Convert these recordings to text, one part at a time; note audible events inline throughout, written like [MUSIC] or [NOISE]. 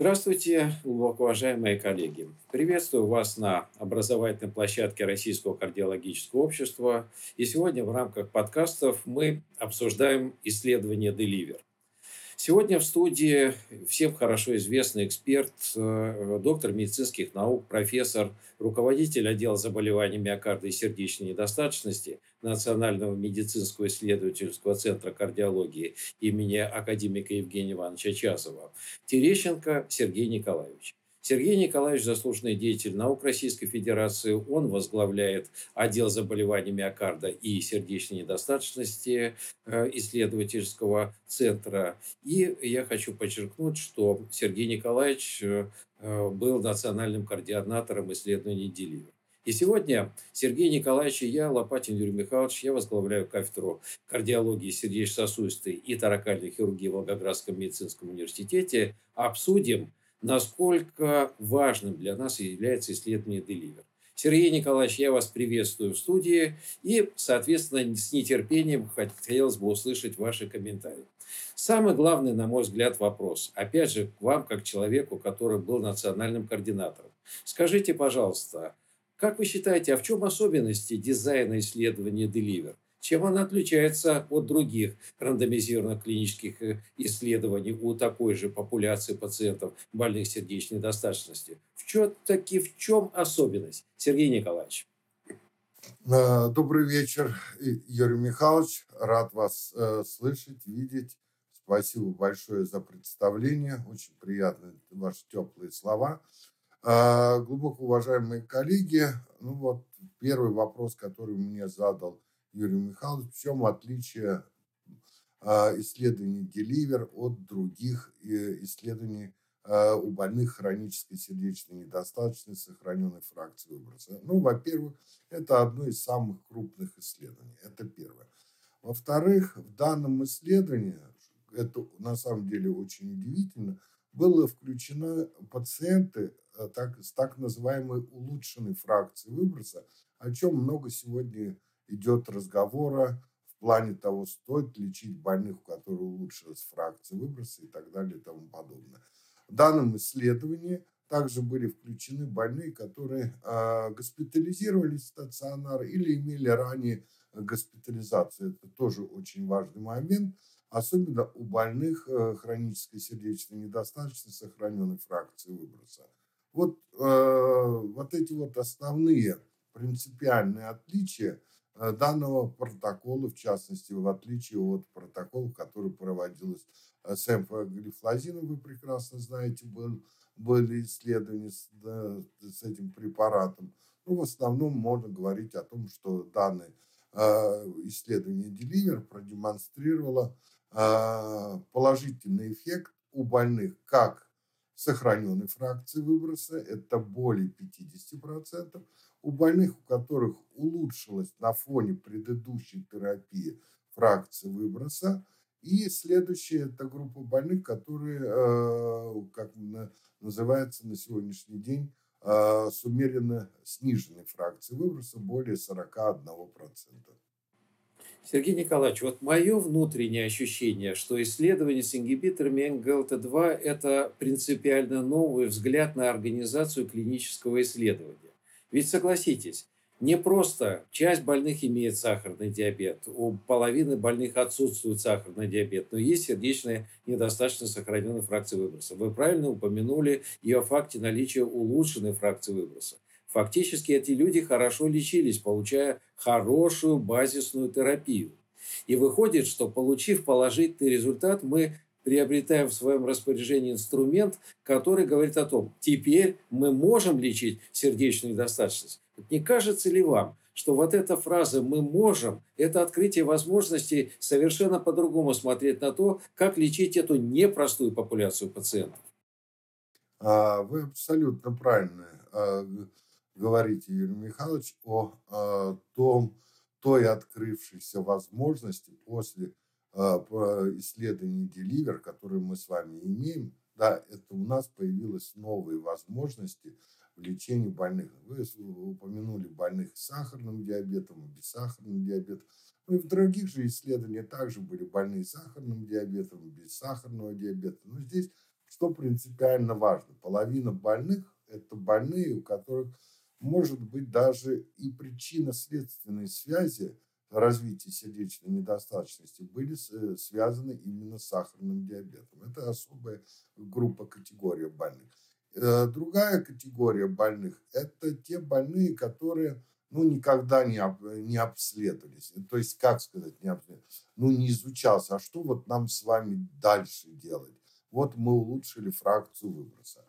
Здравствуйте, глубоко уважаемые коллеги. Приветствую вас на образовательной площадке Российского кардиологического общества. И сегодня в рамках подкастов мы обсуждаем исследование Deliver. Сегодня в студии всем хорошо известный эксперт, э, доктор медицинских наук, профессор, руководитель отдела заболеваний миокарда и сердечной недостаточности Национального медицинского исследовательского центра кардиологии имени академика Евгения Ивановича Часова, Терещенко Сергей Николаевич. Сергей Николаевич – заслуженный деятель наук Российской Федерации. Он возглавляет отдел заболеваний миокарда и сердечной недостаточности э, исследовательского центра. И я хочу подчеркнуть, что Сергей Николаевич э, был национальным координатором исследований Деливер. И сегодня Сергей Николаевич и я, Лопатин Юрий Михайлович, я возглавляю кафедру кардиологии сердечно-сосудистой и таракальной хирургии в Волгоградском медицинском университете, обсудим насколько важным для нас является исследование Deliver. Сергей Николаевич, я вас приветствую в студии и, соответственно, с нетерпением хотелось бы услышать ваши комментарии. Самый главный, на мой взгляд, вопрос, опять же, к вам, как человеку, который был национальным координатором. Скажите, пожалуйста, как вы считаете, а в чем особенности дизайна исследования Deliver? Чем она отличается от других рандомизированных клинических э, исследований у такой же популяции пациентов больных сердечной недостаточности? В чем, таки, в чем особенность? Сергей Николаевич. Э, добрый вечер, Юрий Михайлович. Рад вас э, слышать, видеть. Спасибо большое за представление. Очень приятны ваши теплые слова. Э, глубоко уважаемые коллеги, ну вот первый вопрос, который мне задал Юрий Михайлович, в чем отличие а, исследований Деливер от других э, исследований а, у больных хронической сердечной недостаточности сохраненной фракции выброса. Ну, во-первых, это одно из самых крупных исследований. Это первое. Во-вторых, в данном исследовании, это на самом деле очень удивительно, было включено пациенты э, так, с так называемой улучшенной фракцией выброса, о чем много сегодня идет разговора в плане того, стоит лечить больных, у которых улучшилась фракция выброса и так далее и тому подобное. В данном исследовании также были включены больные, которые э, госпитализировались в стационар или имели ранее госпитализацию. Это тоже очень важный момент, особенно у больных э, хронической сердечной недостаточности сохраненной фракции выброса. Вот, э, вот эти вот основные принципиальные отличия данного протокола, в частности, в отличие от протокола, который проводилось э, с эмфоглифлозином, вы прекрасно знаете, был, были исследования с, да, с этим препаратом. Ну, в основном можно говорить о том, что данное э, исследование Деливер продемонстрировало э, положительный эффект у больных как сохраненной фракции выброса, это более 50%, у больных, у которых улучшилась на фоне предыдущей терапии фракция выброса, и следующая – это группа больных, которые, э, как называется на сегодняшний день, э, с умеренно сниженной фракцией выброса более 41%. Сергей Николаевич, вот мое внутреннее ощущение, что исследование с ингибиторами НГЛТ-2 – это принципиально новый взгляд на организацию клинического исследования. Ведь согласитесь, не просто часть больных имеет сахарный диабет, у половины больных отсутствует сахарный диабет, но есть сердечная недостаточность сохраненной фракции выброса. Вы правильно упомянули и о факте наличия улучшенной фракции выброса. Фактически эти люди хорошо лечились, получая хорошую базисную терапию. И выходит, что получив положительный результат, мы приобретаем в своем распоряжении инструмент, который говорит о том, теперь мы можем лечить сердечную недостаточность. Не кажется ли вам, что вот эта фраза «мы можем» – это открытие возможности совершенно по-другому смотреть на то, как лечить эту непростую популяцию пациентов? А, вы абсолютно правильно а, говорите, Юрий Михайлович, о а, том, той открывшейся возможности после а, по исследованию Deliver, которые мы с вами имеем, да, это у нас появились новые возможности в лечении больных. Вы упомянули больных с сахарным диабетом, без сахарным диабетом. Ну и в других же исследованиях также были больные с сахарным диабетом, без сахарного диабета. Но здесь что принципиально важно. Половина больных – это больные, у которых может быть даже и причинно-следственные связи развития сердечной недостаточности были э, связаны именно с сахарным диабетом. Это особая группа, категория больных. Э, другая категория больных – это те больные, которые ну, никогда не, об, не обследовались. То есть, как сказать, не обследовались? Ну, не изучался. А что вот нам с вами дальше делать? Вот мы улучшили фракцию выброса.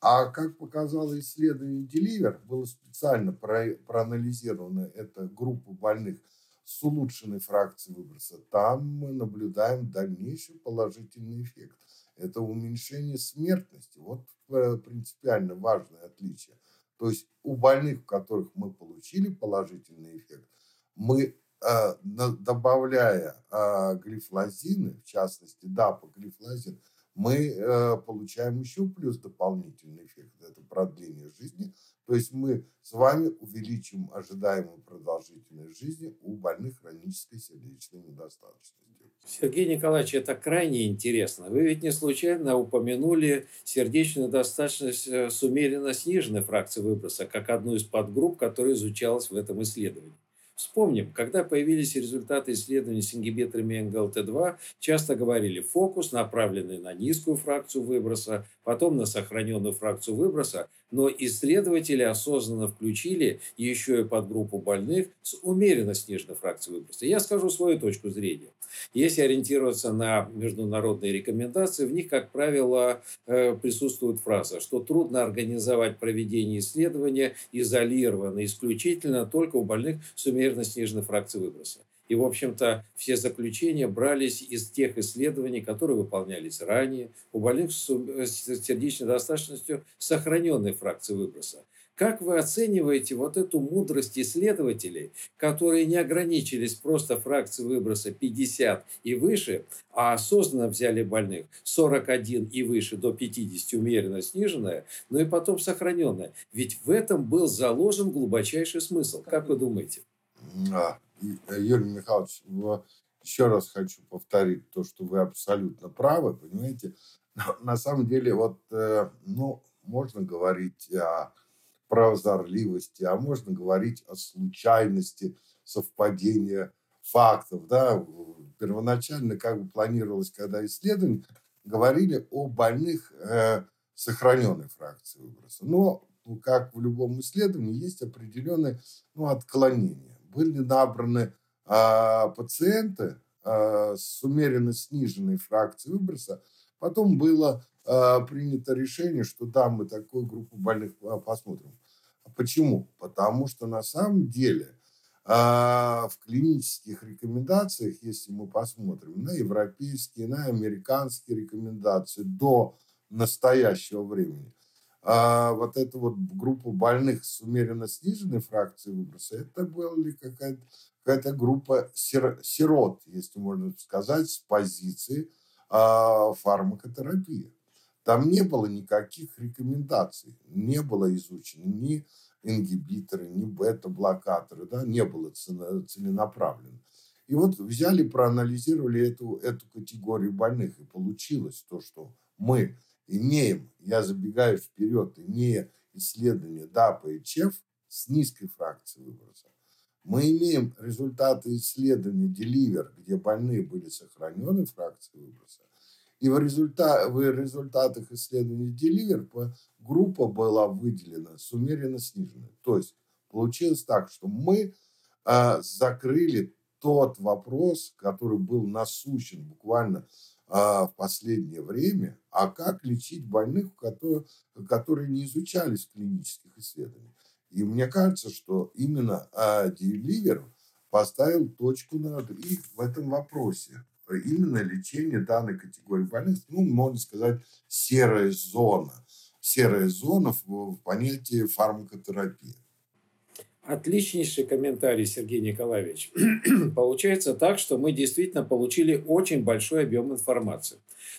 А как показало исследование Деливер, было специально про, проанализирована эта группа больных с улучшенной фракцией выброса. Там мы наблюдаем дальнейший положительный эффект. Это уменьшение смертности. Вот э, принципиально важное отличие. То есть у больных, у которых мы получили положительный эффект, мы э, добавляя э, глифлозины, в частности, глифлозин, мы э, получаем еще плюс дополнительный эффект. Это продление жизни. То есть мы с вами увеличим ожидаемую продолжительность жизни у больных хронической сердечной недостаточностью. Сергей Николаевич, это крайне интересно. Вы ведь не случайно упомянули сердечную недостаточность э, с умеренно сниженной фракцией выброса как одну из подгрупп, которая изучалась в этом исследовании. Вспомним, когда появились результаты исследований с ингибиторами НГЛТ-2, часто говорили фокус, направленный на низкую фракцию выброса, потом на сохраненную фракцию выброса, но исследователи осознанно включили еще и подгруппу больных с умеренно сниженной фракцией выброса. Я скажу свою точку зрения. Если ориентироваться на международные рекомендации, в них, как правило, э, присутствует фраза, что трудно организовать проведение исследования изолированно, исключительно только у больных с умеренно сниженной фракцией выброса. И, в общем-то, все заключения брались из тех исследований, которые выполнялись ранее у больных с сердечной достаточностью сохраненной фракции выброса. Как вы оцениваете вот эту мудрость исследователей, которые не ограничились просто фракцией выброса 50 и выше, а осознанно взяли больных 41 и выше до 50 умеренно сниженное, но и потом сохраненное? Ведь в этом был заложен глубочайший смысл. Как вы думаете? А, Э, Юрий Михайлович, еще раз хочу повторить то, что вы абсолютно правы, понимаете. На самом деле, вот, э, ну, можно говорить о прозорливости, а можно говорить о случайности совпадения фактов, да. Первоначально как бы планировалось, когда исследования говорили о больных э, сохраненной фракции выброса. Но, ну, как в любом исследовании, есть определенные ну, отклонения были набраны а, пациенты а, с умеренно сниженной фракцией выброса. Потом было а, принято решение, что да, мы такую группу больных а, посмотрим. Почему? Потому что на самом деле а, в клинических рекомендациях, если мы посмотрим на европейские, на американские рекомендации до настоящего времени, а вот эту вот группу больных с умеренно сниженной фракцией выброса, это была какая-то какая группа сир, сирот, если можно сказать, с позиции а, фармакотерапии. Там не было никаких рекомендаций, не было изучено ни ингибиторы, ни бета-блокаторы, да, не было целенаправленно. И вот взяли, проанализировали эту, эту категорию больных, и получилось то, что мы имеем, я забегаю вперед, имея исследование ДАПа и ЧЕФ с низкой фракцией выброса, мы имеем результаты исследования Деливер, где больные были сохранены фракцией выброса. И в, результат, в результатах исследования Деливер группа была выделена с умеренно сниженной. То есть получилось так, что мы э, закрыли тот вопрос, который был насущен буквально а, в последнее время, а как лечить больных, которые, которые не изучались в клинических исследованиях. И мне кажется, что именно а, Деливер поставил точку над «и» в этом вопросе. Именно лечение данной категории больных, ну, можно сказать, серая зона. Серая зона в, в понятии фармакотерапии. Отличнейший комментарий, Сергей Николаевич. [CLEARS THROAT] Получается так, что мы действительно получили очень большой объем информации.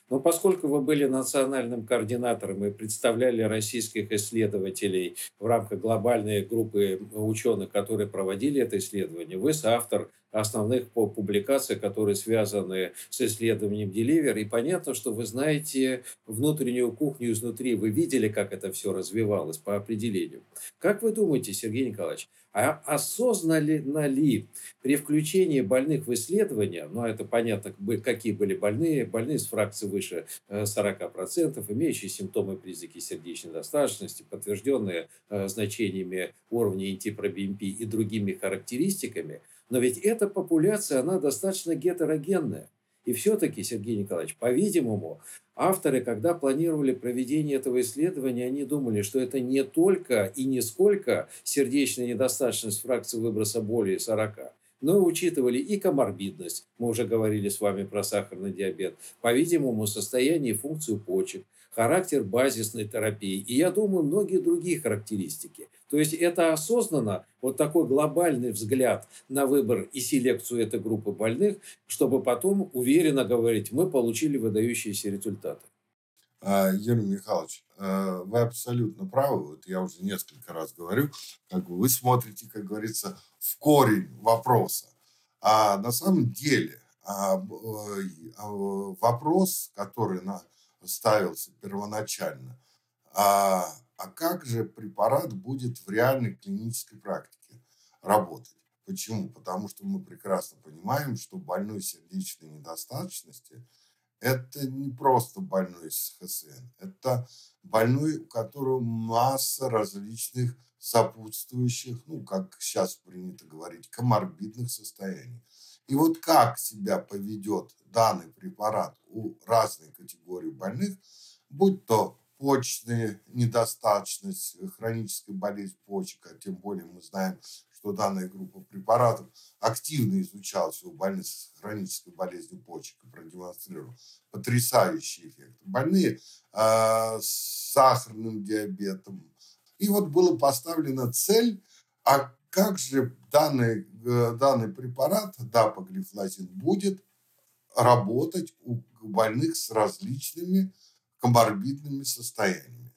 Но поскольку вы были национальным координатором и представляли российских исследователей в рамках глобальной группы ученых, которые проводили это исследование, вы соавтор основных публикаций, которые связаны с исследованием Deliver. И понятно, что вы знаете внутреннюю кухню изнутри. Вы видели, как это все развивалось по определению. Как вы думаете, Сергей Николаевич, а осознанно ли при включении больных в исследования, ну, это понятно, какие были больные, больные с фракцией выше 40%, э, имеющие симптомы признаки сердечной недостаточности, подтвержденные э, значениями уровня НТ-ПроБНП и другими характеристиками, но ведь эта популяция, она достаточно гетерогенная. И все-таки, Сергей Николаевич, по-видимому, авторы, когда планировали проведение этого исследования, они думали, что это не только и не сколько сердечная недостаточность фракции выброса более 40, но и учитывали и коморбидность, мы уже говорили с вами про сахарный диабет, по-видимому, состояние и функцию почек, характер базисной терапии и, я думаю, многие другие характеристики. То есть это осознанно, вот такой глобальный взгляд на выбор и селекцию этой группы больных, чтобы потом уверенно говорить, мы получили выдающиеся результаты. А, Юрий Михайлович, э, вы абсолютно правы. Вот я уже несколько раз говорю, как бы вы смотрите, как говорится, в корень вопроса. А на самом деле а, а, вопрос, который ставился первоначально, а, а как же препарат будет в реальной клинической практике работать? Почему? Потому что мы прекрасно понимаем, что больной сердечной недостаточности – это не просто больной с ХСН, это больной, у которого масса различных сопутствующих, ну, как сейчас принято говорить, коморбидных состояний. И вот как себя поведет данный препарат у разной категории больных, будь то почечная недостаточность, хроническая болезнь почек, а тем более мы знаем, что данная группа препаратов активно изучалась у больных с хронической болезнью почек и продемонстрировала потрясающий эффект. Больные э, с сахарным диабетом. И вот была поставлена цель, а как же данный, э, данный препарат, дапоглифлозин, будет работать у больных с различными коморбидными состояниями.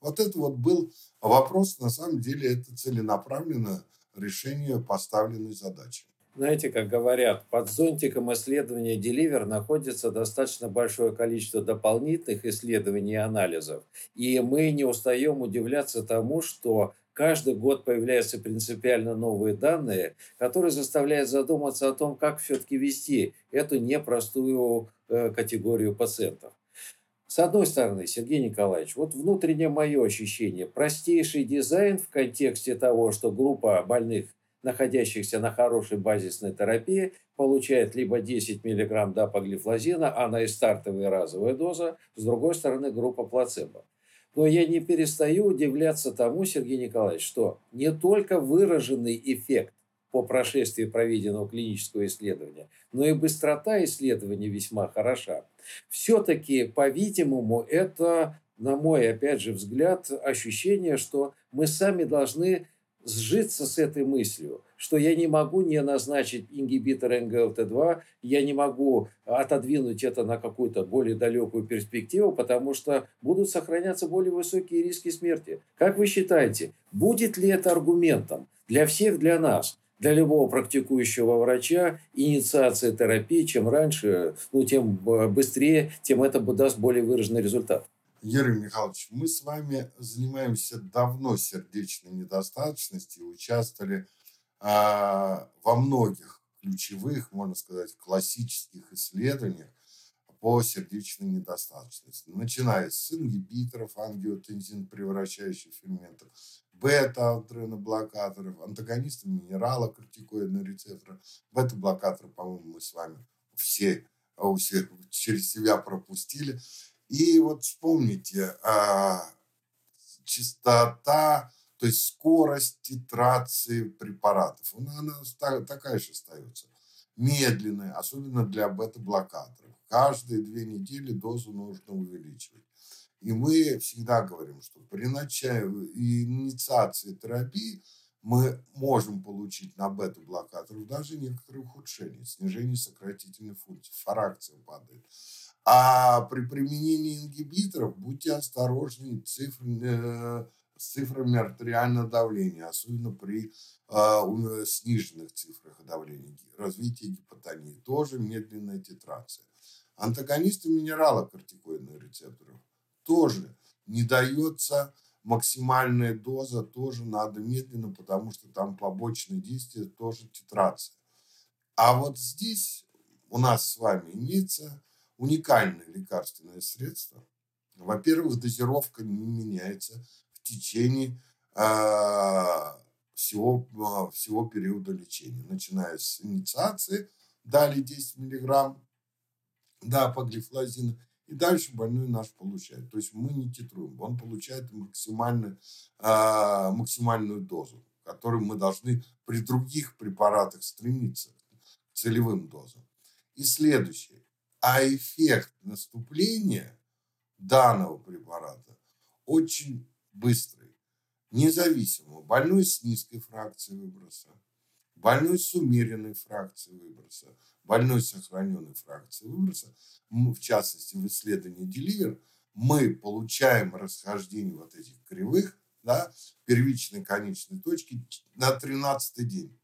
Вот это вот был вопрос, на самом деле, это целенаправленно решение поставленной задачи. Знаете, как говорят, под зонтиком исследования Deliver находится достаточно большое количество дополнительных исследований и анализов. И мы не устаем удивляться тому, что каждый год появляются принципиально новые данные, которые заставляют задуматься о том, как все-таки вести эту непростую э, категорию пациентов. С одной стороны, Сергей Николаевич, вот внутреннее мое ощущение, простейший дизайн в контексте того, что группа больных, находящихся на хорошей базисной терапии, получает либо 10 мг дапоглифлозина, она и стартовая разовая доза, с другой стороны группа плацебо. Но я не перестаю удивляться тому, Сергей Николаевич, что не только выраженный эффект по прошествии проведенного клинического исследования, но и быстрота исследования весьма хороша. Все-таки, по-видимому, это, на мой, опять же, взгляд, ощущение, что мы сами должны сжиться с этой мыслью, что я не могу не назначить ингибитор НГЛТ2, я не могу отодвинуть это на какую-то более далекую перспективу, потому что будут сохраняться более высокие риски смерти. Как вы считаете, будет ли это аргументом для всех, для нас? Для любого практикующего врача инициация терапии, чем раньше, ну, тем быстрее, тем это даст более выраженный результат. Юрий Михайлович, мы с вами занимаемся давно сердечной недостаточностью, участвовали а, во многих ключевых, можно сказать, классических исследованиях по сердечной недостаточности, начиная с ингибиторов ангиотензин превращающих ферментов, бета-адреноблокаторов, антагонистов минерала кортикоидного рецептора. Бета-блокаторы, по-моему, мы с вами все, а, все через себя пропустили. И вот вспомните, а, частота, то есть скорость титрации препаратов, она, она такая же остается. Медленная, особенно для бета-блокаторов. Каждые две недели дозу нужно увеличивать. И мы всегда говорим, что при начале инициации терапии мы можем получить на бета-блокаторов даже некоторые ухудшения, снижение сократительной функции, фракция падает. А при применении ингибиторов будьте осторожны, цифры, э, с цифрами артериального давления, особенно при э, сниженных цифрах давления, развитие гипотонии, тоже медленная титрация. Антагонисты минералокортикоидных рецепторов тоже не дается максимальная доза, тоже надо медленно, потому что там побочные действия, тоже титрация. А вот здесь у нас с вами имеется уникальное лекарственное средство. Во-первых, дозировка не меняется в течение э, всего, э, всего периода лечения, начиная с инициации, дали 10 миллиграмм да, по глифлозину, и дальше больной наш получает. То есть мы не титруем, он получает максимальную, э, максимальную дозу, которую мы должны при других препаратах стремиться к целевым дозам. И следующее. А эффект наступления данного препарата очень быстрый, независимо. Больной с низкой фракцией выброса, больной с умеренной фракцией выброса, больной с сохраненной фракцией выброса, в частности в исследовании Деливер, мы получаем расхождение вот этих кривых, да, первичной конечной точки на 13 день.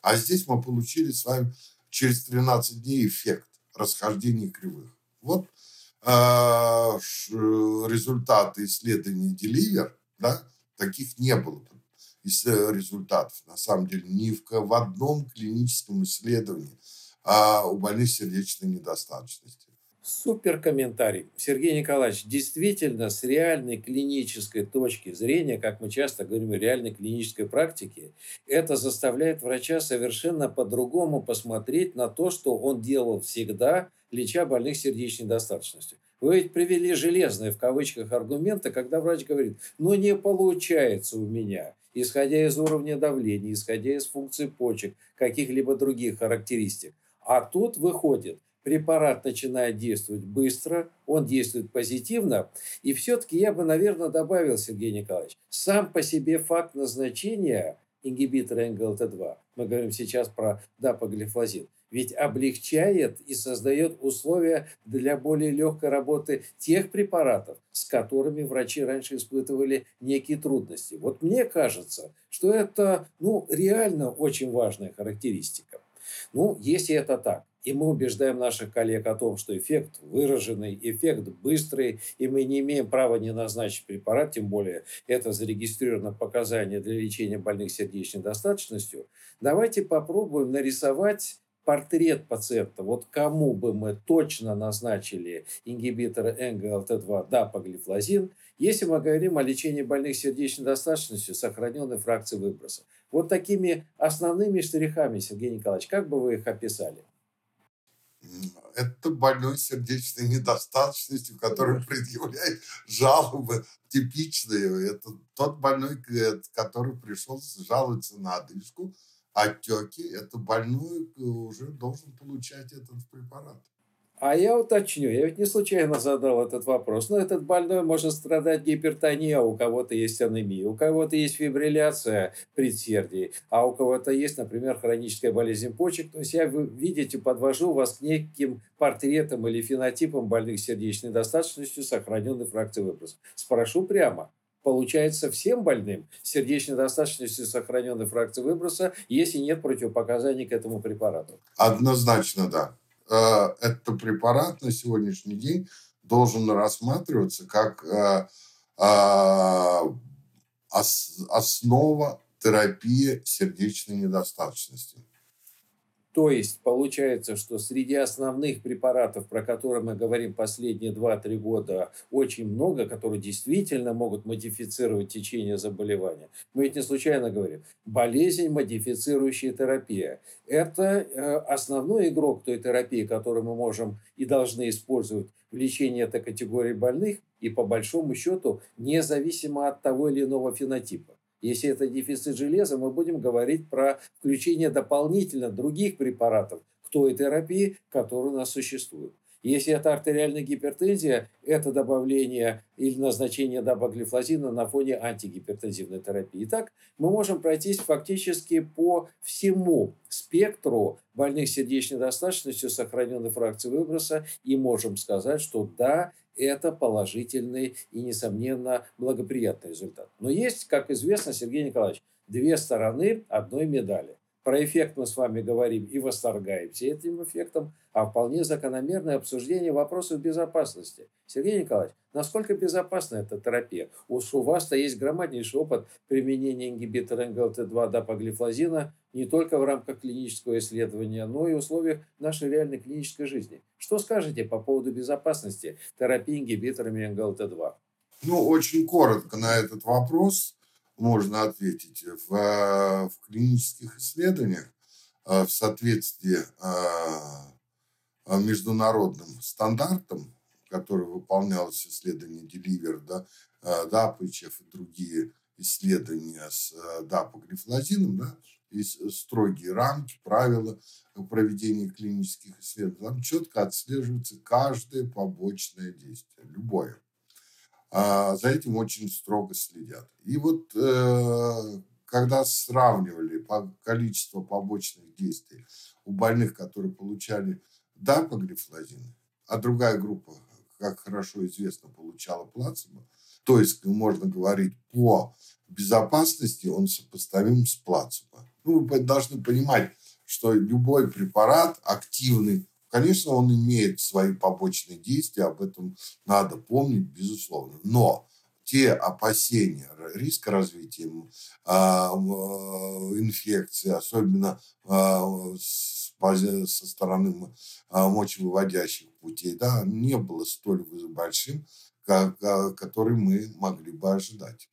А здесь мы получили с вами через 13 дней эффект расхождения кривых. Вот э, результаты исследований Деливер, да, таких не было результатов, на самом деле, ни в, в одном клиническом исследовании а у больных сердечной недостаточности. Супер комментарий. Сергей Николаевич, действительно, с реальной клинической точки зрения, как мы часто говорим, реальной клинической практики, это заставляет врача совершенно по-другому посмотреть на то, что он делал всегда, леча больных сердечной недостаточностью. Вы ведь привели железные в кавычках аргументы, когда врач говорит, ну не получается у меня, исходя из уровня давления, исходя из функций почек, каких-либо других характеристик. А тут выходит – препарат начинает действовать быстро, он действует позитивно. И все-таки я бы, наверное, добавил, Сергей Николаевич, сам по себе факт назначения ингибитора НГЛТ2, мы говорим сейчас про дапоглифлозин, ведь облегчает и создает условия для более легкой работы тех препаратов, с которыми врачи раньше испытывали некие трудности. Вот мне кажется, что это ну, реально очень важная характеристика. Ну, если это так, и мы убеждаем наших коллег о том, что эффект выраженный, эффект быстрый, и мы не имеем права не назначить препарат, тем более это зарегистрировано показание для лечения больных сердечной недостаточностью, давайте попробуем нарисовать портрет пациента, вот кому бы мы точно назначили ингибитор НГЛТ2 дапоглифлозин, если мы говорим о лечении больных сердечной недостаточностью, сохраненной фракции выброса. Вот такими основными штрихами, Сергей Николаевич, как бы вы их описали? это больной сердечной недостаточностью, который предъявляет жалобы типичные. Это тот больной, который пришел, жалуется на одышку, отеки. Это больной уже должен получать этот препарат. А я уточню, я ведь не случайно задал этот вопрос. Но этот больной может страдать гипертонией, а у кого-то есть анемия, у кого-то есть фибрилляция предсердий, а у кого-то есть, например, хроническая болезнь почек. То есть я, вы видите, подвожу вас к неким портретам или фенотипам больных сердечной недостаточностью, сохраненной фракцией выброса. Спрошу прямо, получается всем больным сердечной недостаточностью сохраненной фракции выброса, если нет противопоказаний к этому препарату? Однозначно, да. Э, этот препарат на сегодняшний день должен рассматриваться как э, э, основа терапии сердечной недостаточности. То есть получается, что среди основных препаратов, про которые мы говорим последние 2-3 года, очень много, которые действительно могут модифицировать течение заболевания. Мы ведь не случайно говорим, болезнь, модифицирующая терапия. Это э, основной игрок той терапии, которую мы можем и должны использовать в лечении этой категории больных и по большому счету независимо от того или иного фенотипа. Если это дефицит железа, мы будем говорить про включение дополнительно других препаратов к той терапии, которая у нас существует. Если это артериальная гипертензия, это добавление или назначение дабаглифлозина на фоне антигипертензивной терапии. Итак, мы можем пройтись фактически по всему спектру больных сердечной недостаточностью, сохраненной фракции выброса, и можем сказать, что да, это положительный и, несомненно, благоприятный результат. Но есть, как известно, Сергей Николаевич, две стороны одной медали. Про эффект мы с вами говорим и восторгаемся этим эффектом, а вполне закономерное обсуждение вопросов безопасности. Сергей Николаевич, насколько безопасна эта терапия? У вас-то есть громаднейший опыт применения ингибитора НГЛТ-2 дапоглифлозина не только в рамках клинического исследования, но и в условиях нашей реальной клинической жизни. Что скажете по поводу безопасности терапии ингибиторами НГЛТ-2? Ну, очень коротко на этот вопрос можно ответить. В, в клинических исследованиях э, в соответствии э, международным стандартам, который выполнялось исследование Деливер, да, ДАПычев и другие исследования с дапоглифлозином, да, есть строгие рамки, правила проведения клинических исследований. Там четко отслеживается каждое побочное действие, любое. А за этим очень строго следят. И вот э, когда сравнивали по количество побочных действий у больных, которые получали дапоглифлозин, а другая группа, как хорошо известно, получала плацебо, то есть, можно говорить, по безопасности он сопоставим с плацебо. Ну, вы должны понимать, что любой препарат активный Конечно, он имеет свои побочные действия, об этом надо помнить, безусловно. Но те опасения риска развития а, инфекции, особенно а, со стороны мочевыводящих путей, да, не было столь большим, как, который мы могли бы ожидать.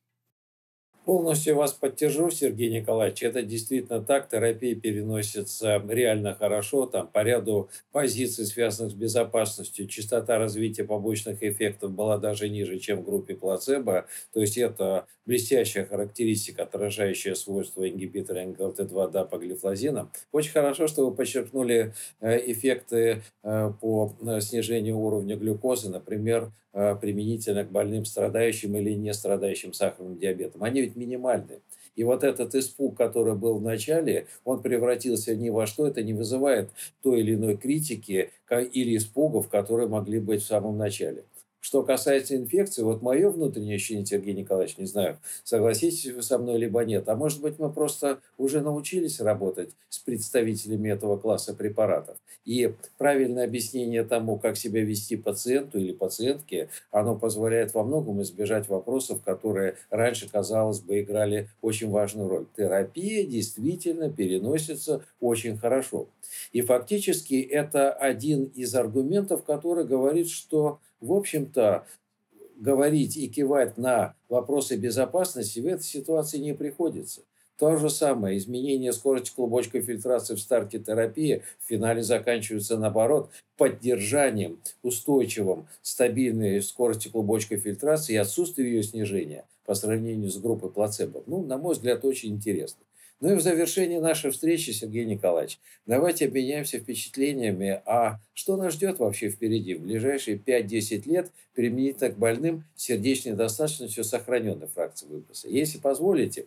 Полностью вас поддержу, Сергей Николаевич. Это действительно так. Терапия переносится реально хорошо. Там по ряду позиций, связанных с безопасностью, частота развития побочных эффектов была даже ниже, чем в группе плацебо. То есть это блестящая характеристика, отражающая свойства ингибитора НГЛТ2 дапоглифлозина. Очень хорошо, что вы подчеркнули э, эффекты э, по э, снижению уровня глюкозы, например, применительно к больным, страдающим или не страдающим сахарным диабетом. Они ведь минимальны. И вот этот испуг, который был в начале, он превратился ни во что, это не вызывает той или иной критики или испугов, которые могли быть в самом начале. Что касается инфекции, вот мое внутреннее ощущение, Сергей Николаевич, не знаю, согласитесь вы со мной либо нет, а может быть мы просто уже научились работать с представителями этого класса препаратов. И правильное объяснение тому, как себя вести пациенту или пациентке, оно позволяет во многом избежать вопросов, которые раньше, казалось бы, играли очень важную роль. Терапия действительно переносится очень хорошо. И фактически это один из аргументов, который говорит, что в общем-то, говорить и кивать на вопросы безопасности в этой ситуации не приходится. То же самое, изменение скорости клубочковой фильтрации в старте терапии в финале заканчивается наоборот поддержанием устойчивым стабильной скорости клубочковой фильтрации и отсутствием ее снижения по сравнению с группой плацебо. Ну, на мой взгляд, очень интересно. Ну и в завершении нашей встречи, Сергей Николаевич, давайте обменяемся впечатлениями, а что нас ждет вообще впереди в ближайшие 5-10 лет применительно к больным сердечной недостаточностью сохраненной фракции выброса. Если позволите,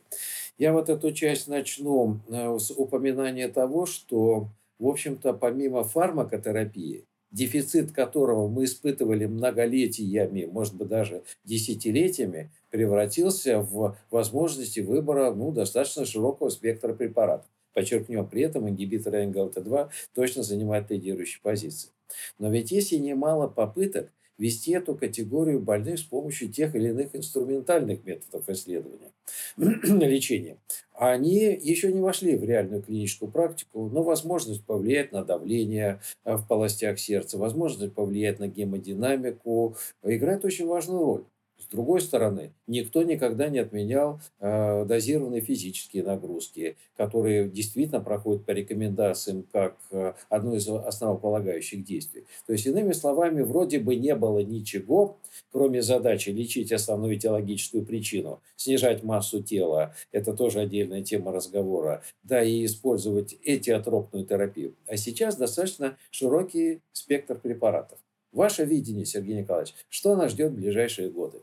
я вот эту часть начну э, с упоминания того, что, в общем-то, помимо фармакотерапии, дефицит которого мы испытывали многолетиями, может быть, даже десятилетиями, превратился в возможности выбора ну, достаточно широкого спектра препаратов. Подчеркнем, при этом ингибиторы НГЛТ2 точно занимают лидирующие позиции. Но ведь есть и немало попыток вести эту категорию больных с помощью тех или иных инструментальных методов исследования, [CLEARS THROAT] лечения. Они еще не вошли в реальную клиническую практику, но возможность повлиять на давление э, в полостях сердца, возможность повлиять на гемодинамику играет очень важную роль. Другой стороны, никто никогда не отменял э, дозированные физические нагрузки, которые действительно проходят по рекомендациям как э, одно из основополагающих действий. То есть, иными словами, вроде бы не было ничего, кроме задачи лечить основную этиологическую причину, снижать массу тела, это тоже отдельная тема разговора, да и использовать этиотропную терапию. А сейчас достаточно широкий спектр препаратов. Ваше видение, Сергей Николаевич, что нас ждет в ближайшие годы?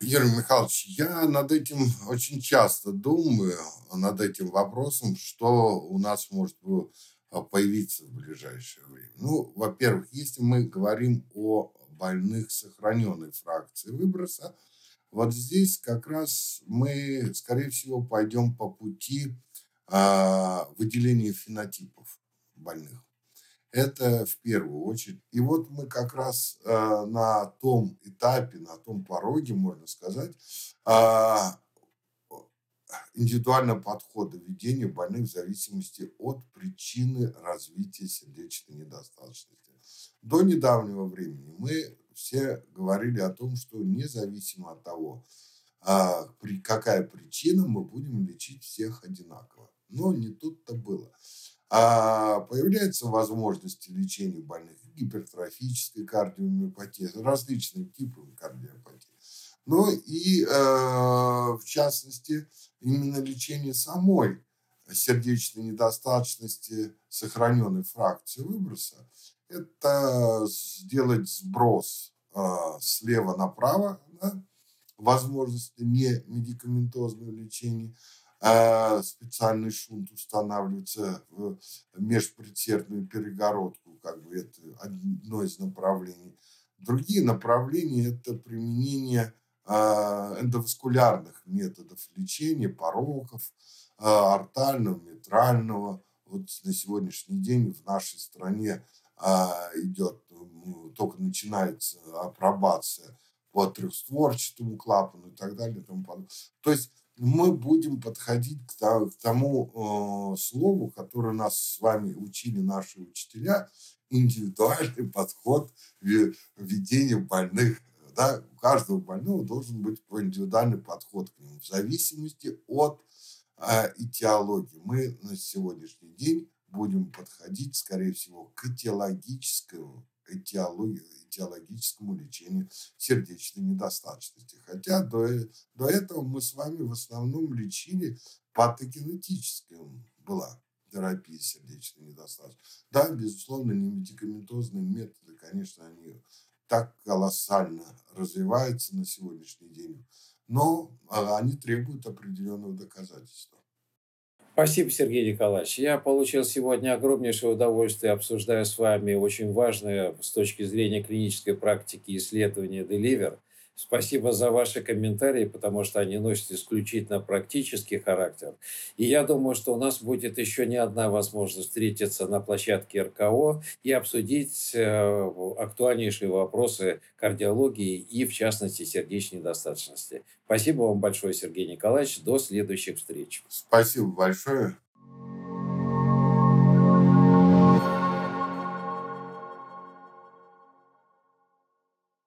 Юрий Михайлович, я над этим очень часто думаю, над этим вопросом, что у нас может появиться в ближайшее время. Ну, во-первых, если мы говорим о больных сохраненной фракции выброса. Вот здесь как раз мы, скорее всего, пойдем по пути а, выделения фенотипов больных. Это в первую очередь. И вот мы как раз э, на том этапе, на том пороге, можно сказать, э, индивидуального подхода ведения больных в зависимости от причины развития сердечной недостаточности. До недавнего времени мы все говорили о том, что независимо от того, а, какая причина, мы будем лечить всех одинаково. Но не тут-то было. А появляются возможности лечения больных гипертрофической кардиомиопатии, различными типами кардиопатии. Ну и, э, в частности, именно лечение самой сердечной недостаточности сохраненной фракции выброса – это сделать сброс э, слева направо, да, возможности не медикаментозного лечения – специальный шунт устанавливается в межпредсердную перегородку, как бы это одно из направлений. Другие направления – это применение а, эндоваскулярных методов лечения, пороков, а, артального, митрального. Вот на сегодняшний день в нашей стране идет, ну, только начинается апробация по трехстворчатому клапану и так далее. И тому. То есть мы будем подходить к тому э, слову, которое нас с вами учили наши учителя, индивидуальный [LAUGHS] подход ведения больных. Да? У каждого больного должен быть индивидуальный подход к нему в зависимости от э, этиологии. Мы на сегодняшний день будем подходить, скорее всего, к этиологическому этиологии, этиологическому лечению сердечной недостаточности. Хотя до, до этого мы с вами в основном лечили патогенетическим была терапия сердечной недостаточности. Да, безусловно, не медикаментозные методы, конечно, они так колоссально развиваются на сегодняшний день, но а, они требуют определенного доказательства. Спасибо, Сергей Николаевич. Я получил сегодня огромнейшее удовольствие, обсуждая с вами очень важное с точки зрения клинической практики исследование Deliver. Спасибо за ваши комментарии, потому что они носят исключительно практический характер. И я думаю, что у нас будет еще не одна возможность встретиться на площадке РКО и обсудить э, актуальнейшие вопросы кардиологии и, в частности, сердечной недостаточности. Спасибо вам большое, Сергей Николаевич. До следующих встреч. Спасибо большое.